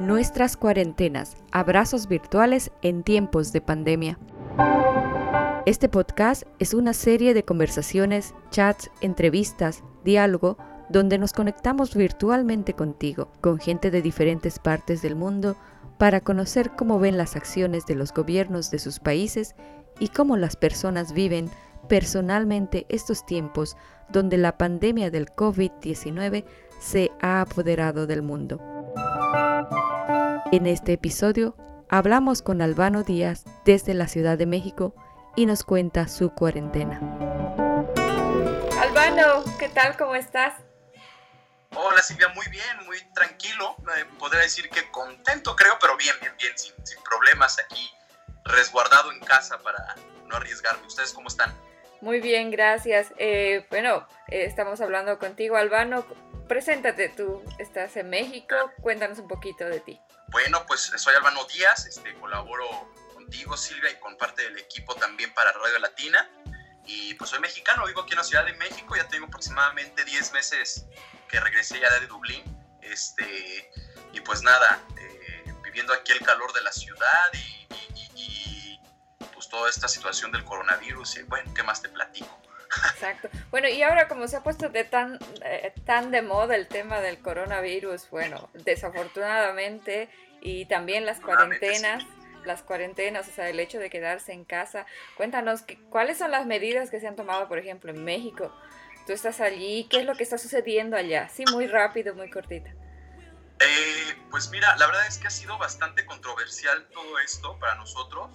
Nuestras cuarentenas, abrazos virtuales en tiempos de pandemia. Este podcast es una serie de conversaciones, chats, entrevistas, diálogo, donde nos conectamos virtualmente contigo, con gente de diferentes partes del mundo, para conocer cómo ven las acciones de los gobiernos de sus países y cómo las personas viven personalmente estos tiempos donde la pandemia del COVID-19 se ha apoderado del mundo. En este episodio hablamos con Albano Díaz desde la Ciudad de México y nos cuenta su cuarentena. Albano, ¿qué tal? ¿Cómo estás? Hola Silvia, muy bien, muy tranquilo. Eh, podría decir que contento, creo, pero bien, bien, bien, sin, problemas aquí, resguardado en casa para no arriesgarme. ¿Ustedes cómo están? Muy bien, gracias. Eh, bueno, eh, estamos hablando contigo, Albano. Preséntate, tú estás en México, cuéntanos un poquito de ti. Bueno, pues soy Albano Díaz, este, colaboro contigo, Silvia, y con parte del equipo también para Radio Latina. Y pues soy mexicano, vivo aquí en la Ciudad de México, ya tengo aproximadamente 10 meses que regresé ya de Dublín. Este, y pues nada, eh, viviendo aquí el calor de la ciudad y, toda esta situación del coronavirus. Y bueno, ¿qué más te platico? Exacto. Bueno, y ahora como se ha puesto de tan, eh, tan de moda el tema del coronavirus, bueno, desafortunadamente, y también las cuarentenas, las cuarentenas, o sea, el hecho de quedarse en casa. Cuéntanos, ¿cuáles son las medidas que se han tomado, por ejemplo, en México? Tú estás allí, ¿qué es lo que está sucediendo allá? Sí, muy rápido, muy cortita. Eh, pues mira, la verdad es que ha sido bastante controversial todo esto para nosotros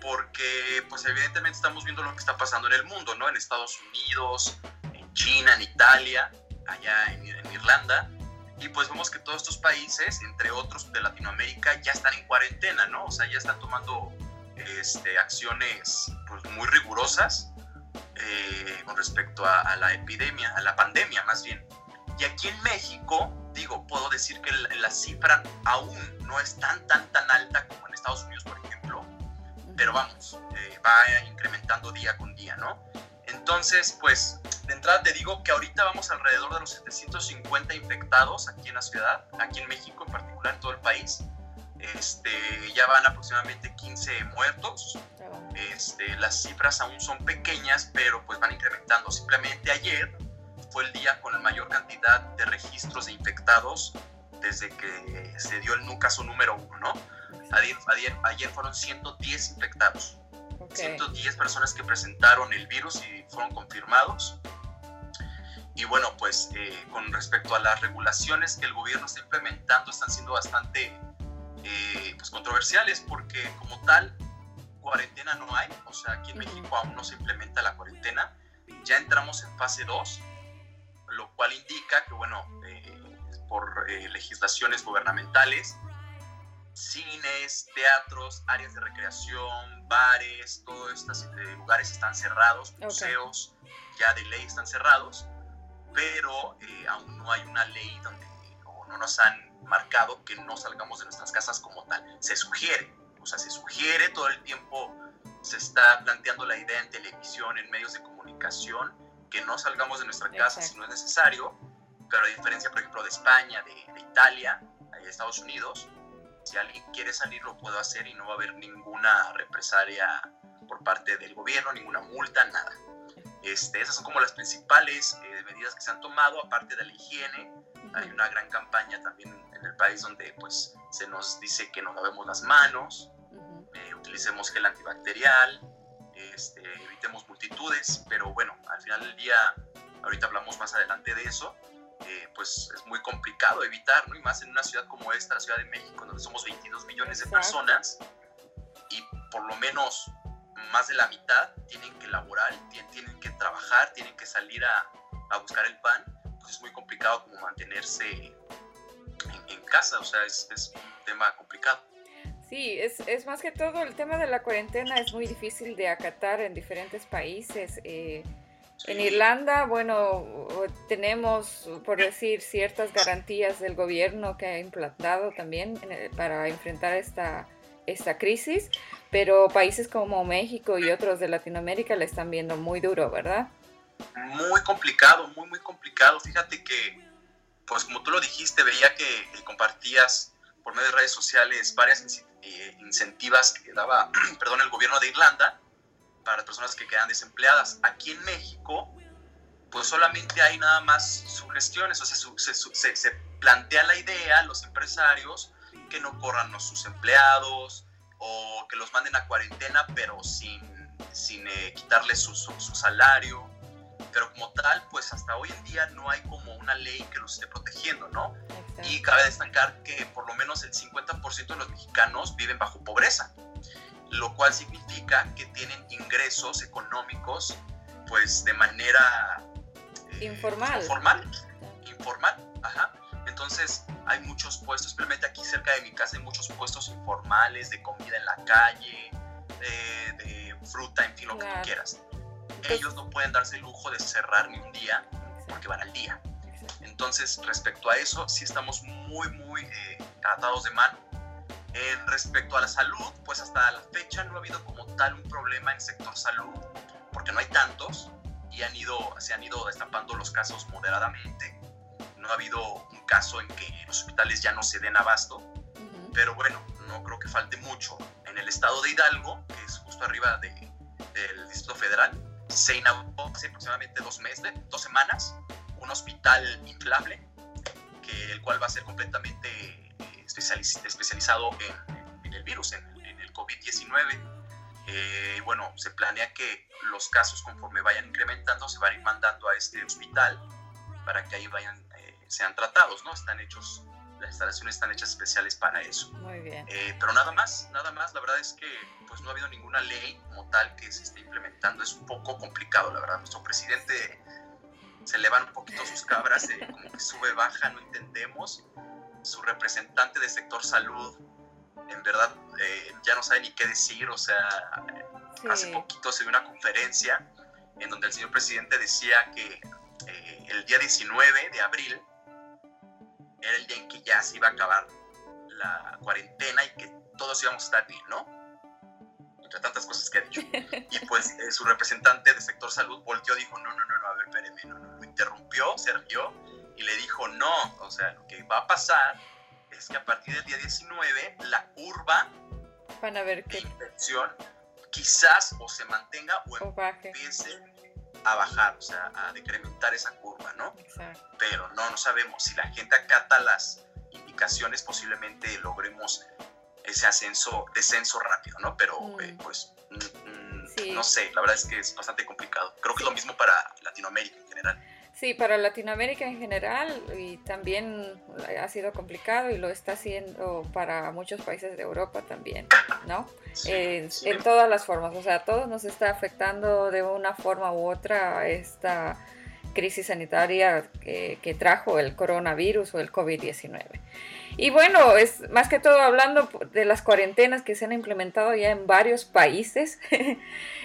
porque pues evidentemente estamos viendo lo que está pasando en el mundo, ¿no? En Estados Unidos, en China, en Italia, allá en, Irlanda, y pues vemos que todos estos países, entre otros de Latinoamérica, ya están en cuarentena, ¿no? O sea, ya están tomando este, acciones pues, muy rigurosas eh, con respecto a, la epidemia, a la pandemia más bien. Y aquí en México, digo, puedo decir que la, la cifra aún no es tan, tan, tan alta como en Estados Unidos, por ejemplo pero vamos, eh, va incrementando día con día, ¿no? Entonces, pues, de entrada te digo que ahorita vamos alrededor de los 750 infectados aquí en la ciudad, aquí en México en particular, en todo el país. Este, ya van aproximadamente 15 muertos. Este, las cifras aún son pequeñas, pero pues van incrementando. Simplemente ayer fue el día con la mayor cantidad de registros de infectados desde que se dio el caso número uno, ¿no? Ayer, ayer, fueron 110 infectados. 110 personas que presentaron el virus y fueron confirmados. Y bueno, pues eh, con respecto a las regulaciones que el gobierno está implementando, están siendo bastante eh, pues, controversiales porque como tal, cuarentena no hay. O sea, aquí en México aún no se implementa la cuarentena. Ya entramos en fase 2, lo cual indica que, bueno, eh, por legislaciones gubernamentales, cines, teatros, áreas de recreación, bares, todos estos eh, lugares están cerrados, museos ya de ley están cerrados, pero eh, aún no hay una ley donde o no nos han marcado que no salgamos de nuestras casas como tal. Se sugiere, o sea, se sugiere todo el tiempo, se está planteando la idea en televisión, en medios de comunicación, que no salgamos de nuestra casa si no es necesario, pero a diferencia, por ejemplo, de España, de, de Italia, de Estados Unidos, si alguien quiere salir lo puedo hacer y no va a haber ninguna represalia por parte del gobierno, ninguna multa, nada. Este, esas son como las principales eh, medidas que se han tomado, aparte de la higiene. Hay una gran campaña también en el país donde pues, se nos dice que nos lavemos las manos, eh, utilicemos gel antibacterial, este, evitemos multitudes, pero bueno, al final del día, ahorita hablamos más adelante de eso, eh, pues es muy complicado evitar, ¿no? Y más en una ciudad como esta, la Ciudad de México, donde somos 22 millones de personas y por lo menos más de la mitad tienen que laborar, tienen que trabajar, tienen que salir a, a buscar el pan, pues es muy complicado como mantenerse en, casa, o sea, es, es, un tema complicado. Sí, es, es, más que todo el tema de la cuarentena es muy difícil de acatar en diferentes países. Eh, en Irlanda, bueno, tenemos, por decir, ciertas garantías del gobierno que ha implantado también para enfrentar esta, esta crisis, pero países como México y otros de Latinoamérica la están viendo muy duro, ¿verdad? Muy complicado, muy, muy complicado. Fíjate que, pues como tú lo dijiste, veía que compartías por medio de redes sociales varias eh, incentivas que daba, perdón, el gobierno de Irlanda para las personas que quedan desempleadas. Aquí en México, pues solamente hay nada más sugestiones, o sea, se, se, plantea la idea a los empresarios que no corran a sus empleados o que los manden a cuarentena, pero sin, sin eh, quitarles su, su, salario. Pero como tal, pues hasta hoy en día no hay como una ley que los esté protegiendo, ¿no? Y cabe destacar que por lo menos el 50% de los mexicanos viven bajo pobreza, lo cual significa que tienen ingresos económicos pues de manera informal. Informal, informal, ajá. Entonces hay muchos puestos, simplemente aquí cerca de mi casa hay muchos puestos informales de comida en la calle, de, fruta, en fin, lo que tú quieras. Ellos no pueden darse el lujo de cerrar ni un día porque van al día. Entonces, respecto a eso, sí estamos muy, muy eh, atados de mano. En respecto a la salud, pues hasta la fecha no ha habido como tal un problema en sector salud, porque no hay tantos, y han ido, se han ido destapando los casos moderadamente. No ha habido un caso en que los hospitales ya no se den abasto, pero bueno, no creo que falte mucho. En el estado de Hidalgo, que es justo arriba de, del Distrito Federal, se inauguró hace aproximadamente dos meses, dos semanas, un hospital inflable, que, el cual va a ser completamente eh, especializado en, en, el virus, en, en el COVID-19 eh, bueno, se planea que los casos conforme vayan incrementando se van a ir mandando a este hospital para que ahí vayan, eh, sean tratados, ¿no? Están hechos, las instalaciones están hechas especiales para eso. Muy bien. Eh, pero nada más, nada más, la verdad es que pues no ha habido ninguna ley como tal que se esté implementando, es un poco complicado, la verdad. Nuestro presidente se le van un poquito sus cabras, como que sube, baja, no entendemos. Su representante de sector salud en verdad eh, ya no sabe ni qué decir, o sea, hace poquito se dio una conferencia en donde el señor presidente decía que eh, el día 19 de abril era el día en que ya se iba a acabar la cuarentena y que todos íbamos a estar bien, ¿no? Entre tantas cosas que ha dicho. Y pues eh, su representante de sector salud volteó y dijo, no, no, no, no, a ver, espéreme, no, no, lo interrumpió, se rió y le dijo, no, o sea, lo que va a pasar es que a partir del día 19 la curva Van a ver de infección quizás o se mantenga o, empiece a bajar, o sea, a decrementar esa curva, ¿no? Exacto. Pero no, no sabemos. Si la gente acata las indicaciones, posiblemente logremos ese ascenso, descenso rápido, ¿no? Pero, mm. eh, pues, mm, mm, no sé, la verdad es que es bastante complicado. Creo que es lo mismo para Latinoamérica en general. Sí, para Latinoamérica en general y también ha sido complicado y lo está haciendo para muchos países de Europa también, ¿no? en todas las formas, o sea, a todos nos está afectando de una forma u otra esta crisis sanitaria que, que trajo el coronavirus o el COVID-19. Y bueno, es más que todo hablando de las cuarentenas que se han implementado ya en varios países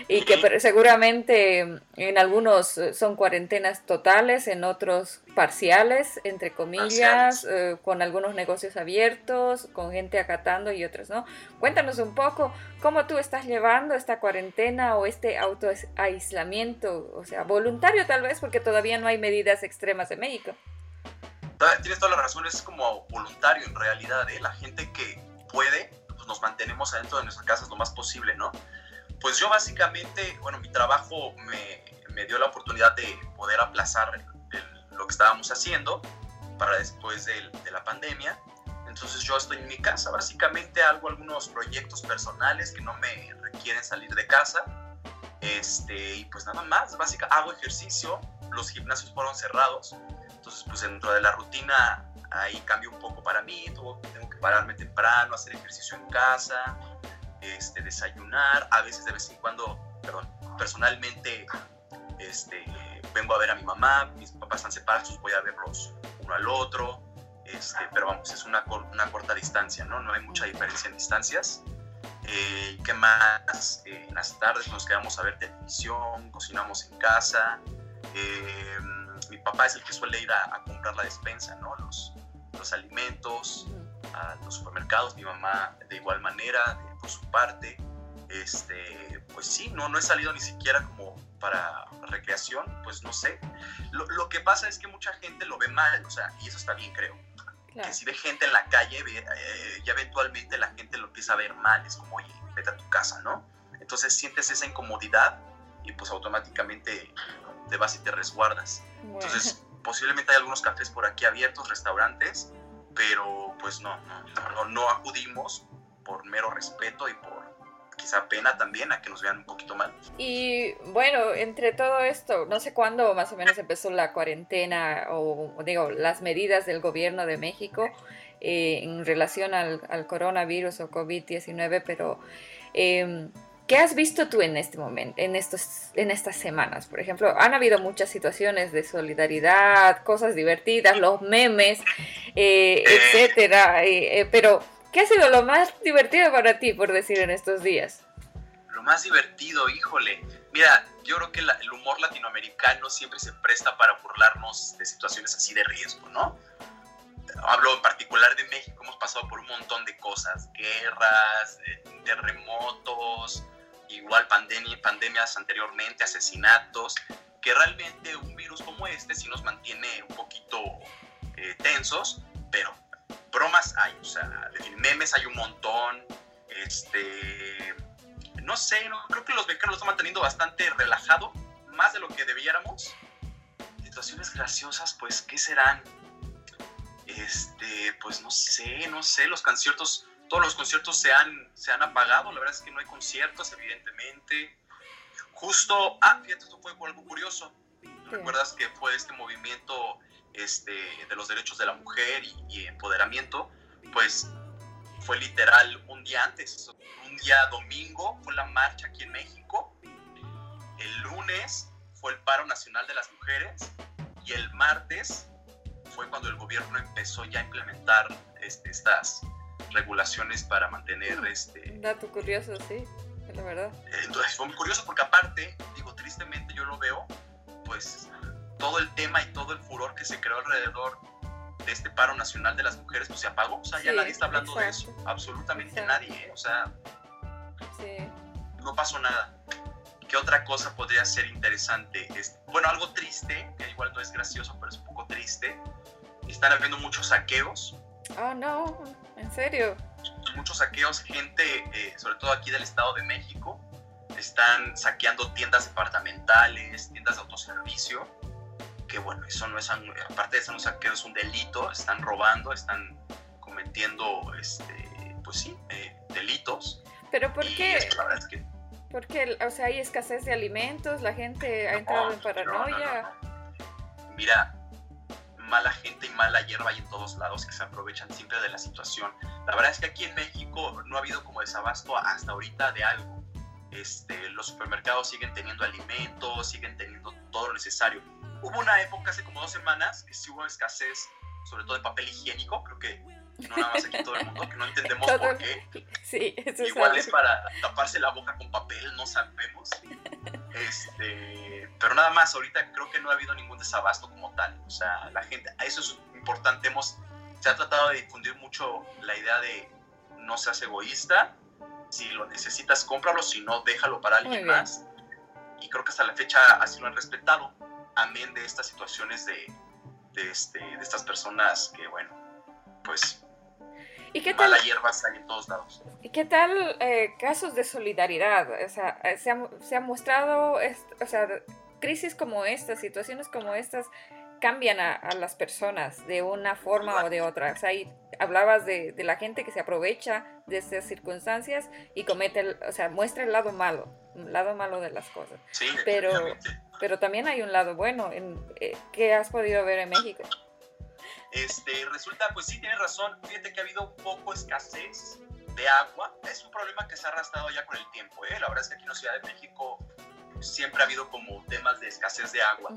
y que seguramente en algunos son cuarentenas totales, en otros parciales, entre comillas, eh, con algunos negocios abiertos, con gente acatando y otros, ¿no? Cuéntanos un poco cómo tú estás llevando esta cuarentena o este autoaislamiento, o sea, voluntario tal vez, porque todavía no hay medidas extremas en México tienes toda la razón, es como voluntario en realidad, ¿eh? La gente que puede, pues nos mantenemos adentro de nuestras casas lo más posible, ¿no? Pues yo básicamente, bueno, mi trabajo me, me dio la oportunidad de poder aplazar lo que estábamos haciendo para después de, de la pandemia. Entonces yo estoy en mi casa, básicamente hago algunos proyectos personales que no me requieren salir de casa. Este, y pues nada más, básicamente hago ejercicio, los gimnasios fueron cerrados, entonces, pues dentro de la rutina ahí cambia un poco para mí, tengo, que pararme temprano, hacer ejercicio en casa, este, desayunar, a veces de vez en cuando, perdón, personalmente este, vengo a ver a mi mamá, mis papás están separados, voy a verlos uno al otro, este, pero vamos, es una, una corta distancia, ¿no? No hay mucha diferencia en distancias. Eh, ¿Qué más? Eh, en las tardes nos quedamos a ver televisión, cocinamos en casa. Eh, papá es el que suele ir a, comprar la despensa, ¿no? Los, los alimentos, a los supermercados, mi mamá de igual manera, por su parte. Este, pues sí, no, no he salido ni siquiera como para recreación, pues no sé. Lo, lo, que pasa es que mucha gente lo ve mal, o sea, y eso está bien, creo. Que si ve gente en la calle, eh, ya eventualmente la gente lo empieza a ver mal, es como, oye, vete a tu casa, ¿no? Entonces sientes esa incomodidad y pues automáticamente te vas y te resguardas. Entonces, posiblemente hay algunos cafés por aquí abiertos, restaurantes, pero pues no, no, no acudimos por mero respeto y por quizá pena también a que nos vean un poquito mal. Y bueno, entre todo esto, no sé cuándo más o menos empezó la cuarentena o digo, las medidas del gobierno de México eh, en relación al, al, coronavirus o COVID-19, pero eh, ¿qué has visto tú en este momento, en, estos, en estas semanas? Por ejemplo, han habido muchas situaciones de solidaridad, cosas divertidas, los memes, eh, etcétera, eh, pero ¿Qué ha sido lo más divertido para ti, por decir, en estos días? Lo más divertido, híjole. Mira, yo creo que el humor latinoamericano siempre se presta para burlarnos de situaciones así de riesgo, ¿no? Hablo en particular de México, hemos pasado por un montón de cosas, guerras, eh, terremotos, igual pandemias anteriormente, asesinatos, que realmente un virus como este sí nos mantiene un poquito eh, tensos, pero bromas hay, o sea, memes hay un montón, este, no sé, creo que los becanos lo están manteniendo bastante relajado, más de lo que debiéramos. Situaciones graciosas, pues, ¿qué serán? Este, pues no sé, no sé, los conciertos, todos los conciertos se han, se han apagado, la verdad es que no hay conciertos, evidentemente. Justo, ah, fíjate, esto fue algo curioso. ¿Recuerdas que fue este movimiento este, de los derechos de la mujer y, empoderamiento, pues fue literal un día antes, un día domingo fue la marcha aquí en México, el lunes fue el paro nacional de las mujeres y el martes fue cuando el gobierno empezó ya a implementar este, estas regulaciones para mantener mm, este... Dato curioso, sí, la verdad. Entonces fue muy curioso porque aparte, digo, tristemente yo lo veo, pues todo el tema y todo el furor que se creó alrededor de este paro nacional de las mujeres pues se apagó, o sea, ya nadie está hablando de eso, absolutamente nadie, ¿eh? o sea, no pasó nada. ¿Qué otra cosa podría ser interesante? bueno, algo triste, que igual no es gracioso, pero es un poco triste, están habiendo muchos saqueos. Oh, no, en serio. Muchos saqueos, gente, eh, sobre todo aquí del Estado de México, están saqueando tiendas departamentales, tiendas de autoservicio, que bueno, eso no es, aparte de ser un saqueo, es un delito, están robando, están cometiendo, este, pues sí, eh, delitos. Pero ¿por qué? Porque, o sea, hay escasez de alimentos, la gente ha entrado en paranoia. Mira, mala gente y mala hierba hay en todos lados que se aprovechan siempre de la situación. La verdad es que aquí en México no ha habido como desabasto hasta ahorita de algo. Este, los supermercados siguen teniendo alimentos, siguen teniendo todo lo necesario Hubo una época hace como dos semanas que sí hubo escasez, sobre todo de papel higiénico, creo que no nada más aquí todo el mundo, que no entendemos por qué. Sí, eso Igual es, para taparse la boca con papel, no sabemos. Este, pero nada más, ahorita creo que no ha habido ningún desabasto como tal. O sea, la gente, eso es importante, hemos, se ha tratado de difundir mucho la idea de no seas egoísta, si lo necesitas, cómpralo, si no, déjalo para alguien más. Y creo que hasta la fecha así lo han respetado amén de estas situaciones de, de, este, de estas personas que, bueno, pues ¿Y qué tal, hierbas hay en todos lados. ¿Y qué tal eh, casos de solidaridad? O sea, eh, se ha, se ha mostrado, o sea, crisis como estas, situaciones como estas, cambian a, a, las personas de una forma o de otra. O sea, hablabas de, de, la gente que se aprovecha de estas circunstancias y comete, o sea, muestra el lado malo, el lado malo de las cosas. Sí, pero, pero también hay un lado bueno en, eh, que has podido ver en México. Este, resulta, pues sí, tienes razón, fíjate que ha habido poco escasez de agua, es un problema que se ha arrastrado ya con el tiempo, ¿eh? la verdad es que aquí en la Ciudad de México siempre ha habido como temas de escasez de agua.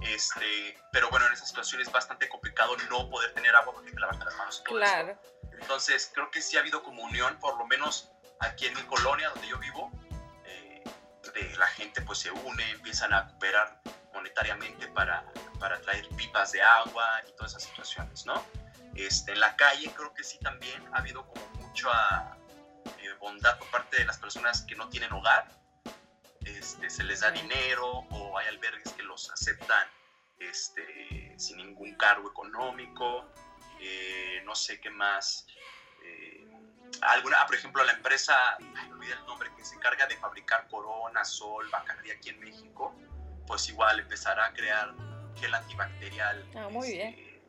Este, pero bueno, en esa situación es bastante complicado no poder tener agua porque te lavarte las manos y todo claro. Entonces, creo que sí ha habido como unión, por lo menos aquí en mi colonia donde yo vivo, la gente pues se une, empiezan a cooperar monetariamente para, para traer pipas de agua y todas esas situaciones, ¿no? Este, en la calle creo que sí también ha habido como mucha eh, bondad por parte de las personas que no tienen hogar, este, se les da dinero o hay albergues que los aceptan este, sin ningún cargo económico, eh, no sé qué más. Eh, alguna, por ejemplo, la empresa, ay, olvidé el nombre, que se encarga de fabricar Corona, Sol, Bacardi aquí en México, pues igual empezará a crear gel antibacterial ah, muy este, bien.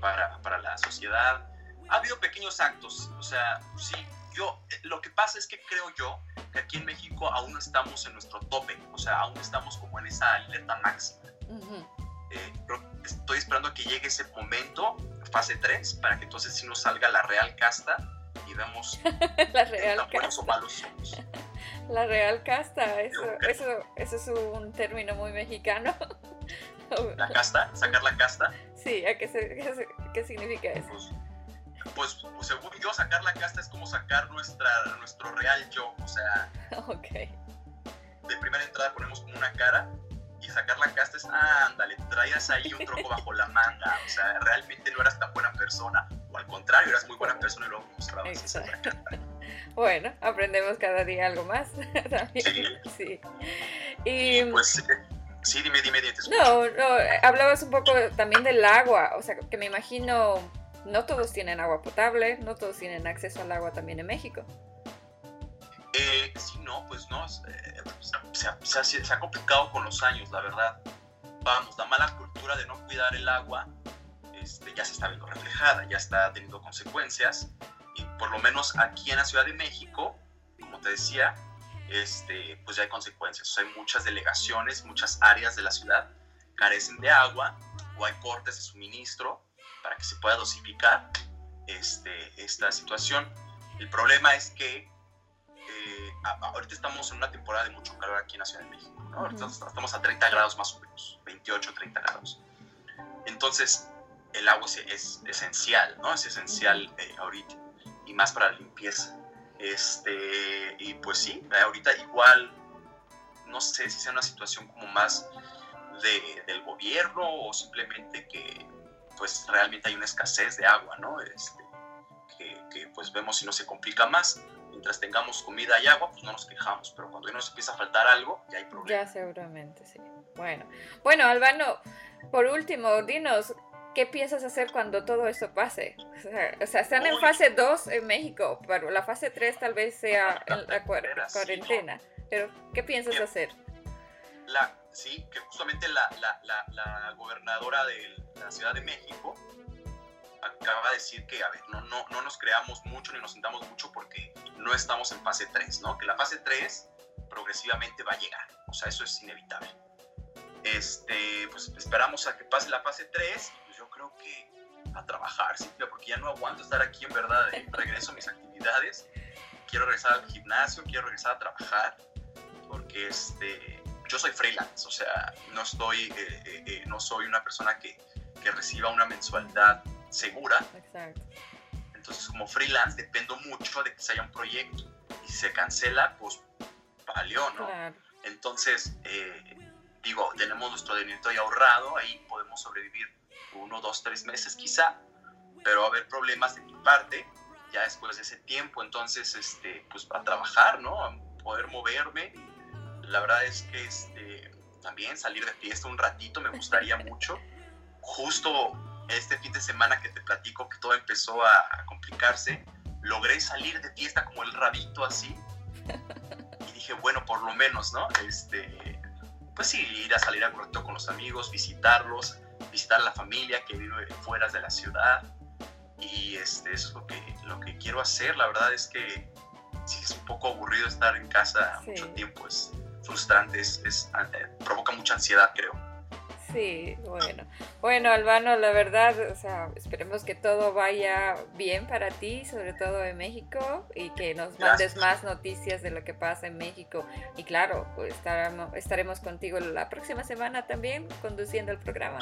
Para, para la sociedad. Ha habido pequeños actos, o sea, sí, yo, eh, lo que pasa es que creo yo que aquí en México aún estamos en nuestro tope, o sea, aún estamos como en esa alerta máxima. Eh, estoy esperando a que llegue ese momento, fase 3, para que entonces sí nos salga la real casta y veamos la real casta. buenos o malos somos. La real casta, eso, eso, eso es un término muy mexicano. ¿La casta? ¿Sacar la casta? Sí, ¿a qué, qué, qué significa eso? Pues, pues, pues, según yo, sacar la casta es como sacar nuestra, nuestro real yo. O sea, okay. de primera entrada ponemos como una cara y sacar la casta es, ah, ándale, traías ahí un troco bajo la manga. O sea, realmente no eras tan buena persona. O al contrario, eras muy buena persona y luego mostrabas Bueno, aprendemos cada día algo más. sí. sí. Y, y pues. Sí, dime, dime, dime. No, no, hablabas un poco también del agua, o sea, que me imagino no todos tienen agua potable, no todos tienen acceso al agua también en México. Eh, sí, no, pues no, eh, se, ha, se, ha, complicado con los años, la verdad. Vamos, la mala cultura de no cuidar el agua este, ya se está viendo reflejada, ya está teniendo consecuencias. Y por lo menos aquí en la Ciudad de México, como te decía, este, pues ya hay consecuencias. hay muchas delegaciones, muchas áreas de la ciudad carecen de agua o hay cortes de suministro para que se pueda dosificar este, esta situación. El problema es que eh, ahorita estamos en una temporada de mucho calor aquí en la Ciudad de México, ¿no? ahorita estamos a 30 grados más o menos, 28, 30 grados. Entonces, el agua es, esencial, ¿no? Es esencial eh, ahorita, y más para la limpieza. Este, y pues sí, ahorita igual, no sé si sea una situación como más de, del gobierno o simplemente que pues realmente hay una escasez de agua, ¿no? Este, que, pues vemos si no se complica más. Mientras tengamos comida y agua, pues no nos quejamos, pero cuando ya nos empieza a faltar algo, ya hay problemas. Ya seguramente, sí. Bueno, bueno, Albano, por último, dinos, ¿qué piensas hacer cuando todo eso pase? O sea, están en fase 2 en México, pero la fase 3 tal vez sea en la cuarentena. Pero, ¿qué piensas hacer? La, sí, que justamente la, la, la, la gobernadora de la Ciudad de México acaba de decir que, a ver, no, no, no nos creamos mucho ni nos sintamos mucho porque no estamos en fase 3, ¿no? Que la fase 3 progresivamente va a llegar, o sea, eso es inevitable. Este, pues esperamos a que pase la fase 3 y pues yo creo que a trabajar, ¿sí? porque ya no aguanto estar aquí en verdad, regreso a mis actividades, quiero regresar al gimnasio, quiero regresar a trabajar, porque este, yo soy freelance, o sea, no estoy, eh, eh, eh, no soy una persona que, que, reciba una mensualidad segura. Exacto. Entonces, como freelance, dependo mucho de que se haya un proyecto y si se cancela, pues valió, ¿no? Claro. Entonces, digo, tenemos nuestro dinero ahí ahorrado, ahí podemos sobrevivir uno, dos, tres meses quizá, pero va a haber problemas de mi parte ya después de ese tiempo, entonces, este, pues a trabajar, ¿no? A poder moverme la verdad es que este, también salir de fiesta un ratito me gustaría mucho. Justo este fin de semana que te platico que todo empezó a, complicarse, logré salir de fiesta como el rabito así. Y dije, bueno, por lo menos, ¿no? Este, pues sí, ir a salir a correcto con los amigos, visitarlos, visitar a la familia que vive fuera de la ciudad. Y este, eso es lo que, lo que quiero hacer. La verdad es que sí es un poco aburrido estar en casa mucho tiempo. Es, frustrante, es, eh, provoca mucha ansiedad, creo. Sí, bueno. Bueno, Albano, la verdad, o sea, esperemos que todo vaya bien para ti, sobre todo en México, y que nos mandes más noticias de lo que pasa en México. Y claro, pues estaremos, estaremos contigo la próxima semana también conduciendo el programa.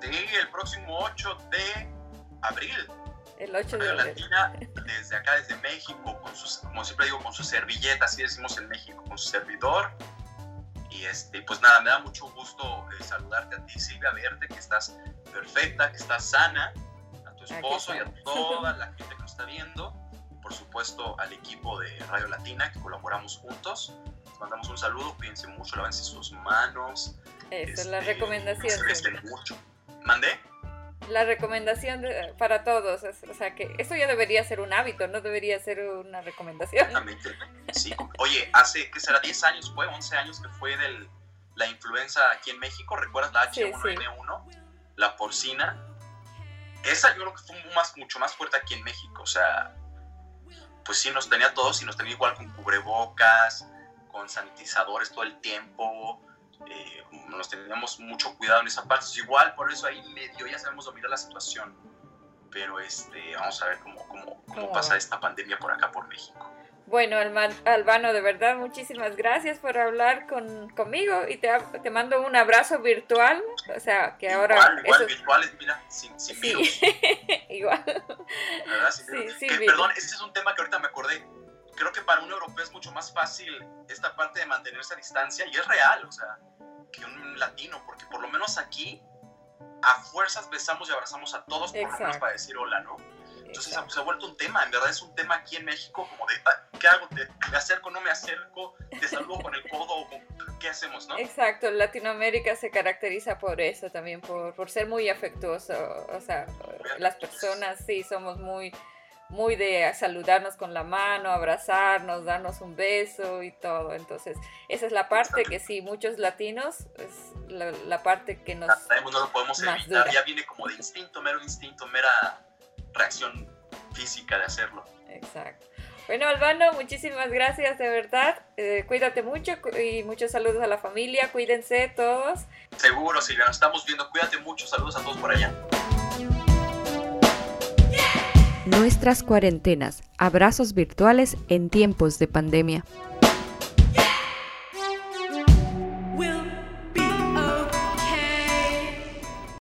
Sí, el próximo 8 de abril el 8 de Latina, desde acá, desde México, con sus, como siempre digo, con su servilleta, así decimos en México, con su servidor. Y este, pues nada, me da mucho gusto eh, saludarte a ti, Silvia, verte, que estás perfecta, que estás sana, a tu esposo y a toda la gente que nos está viendo. por supuesto, al equipo de Radio Latina, que colaboramos juntos. mandamos un saludo, cuídense mucho, lávense sus manos. Esa es la este, recomendación. Se mucho. ¿Mandé? La recomendación para todos, o sea que eso ya debería ser un hábito, no debería ser una recomendación. Exactamente, sí. Oye, hace, ¿qué será? 10 años fue, 11 años que fue de la influenza aquí en México, ¿recuerdas la H1N1? La porcina. Esa yo creo que fue más, mucho más fuerte aquí en México, o sea, pues sí nos tenía todos y nos tenía igual con cubrebocas, con sanitizadores todo el tiempo, eh, nos teníamos mucho cuidado en esa parte. igual por eso ahí medio ya sabemos dominar la situación, pero este, vamos a ver cómo, cómo, cómo pasa esta pandemia por acá, por México. Bueno, Albano, de verdad, muchísimas gracias por hablar con, conmigo y te, te, mando un abrazo virtual. O sea, que ahora. Igual, igual virtuales, mira, sin, sin virus. igual. ¿Verdad? sí, perdón, ese es un tema que ahorita me acordé. Creo que para un europeo es mucho más fácil esta parte de mantenerse a distancia y es real, o sea, que un latino, porque por lo menos aquí a fuerzas besamos y abrazamos a todos por lo menos para decir hola, ¿no? Entonces se ha vuelto un tema, en verdad es un tema aquí en México como de, ¿qué hago? ¿Me acerco, no me acerco? ¿Te saludo con el codo? ¿Qué hacemos, no? Exacto, Latinoamérica se caracteriza por eso también, por, por ser muy afectuoso. O sea, las personas sí somos muy muy de saludarnos con la mano, abrazarnos, darnos un beso y todo. Entonces, esa es la parte que sí, muchos latinos, es la, parte que nos... Sabemos, no lo podemos evitar, ya viene como de instinto, mero instinto, mera reacción física de hacerlo. Exacto. Bueno, Albano, muchísimas gracias, de verdad. Eh, cuídate mucho y muchos saludos a la familia. Cuídense todos. Seguro, Silvia, nos estamos viendo. Cuídate mucho. Saludos a todos por allá. Nuestras cuarentenas. Abrazos virtuales en tiempos de pandemia.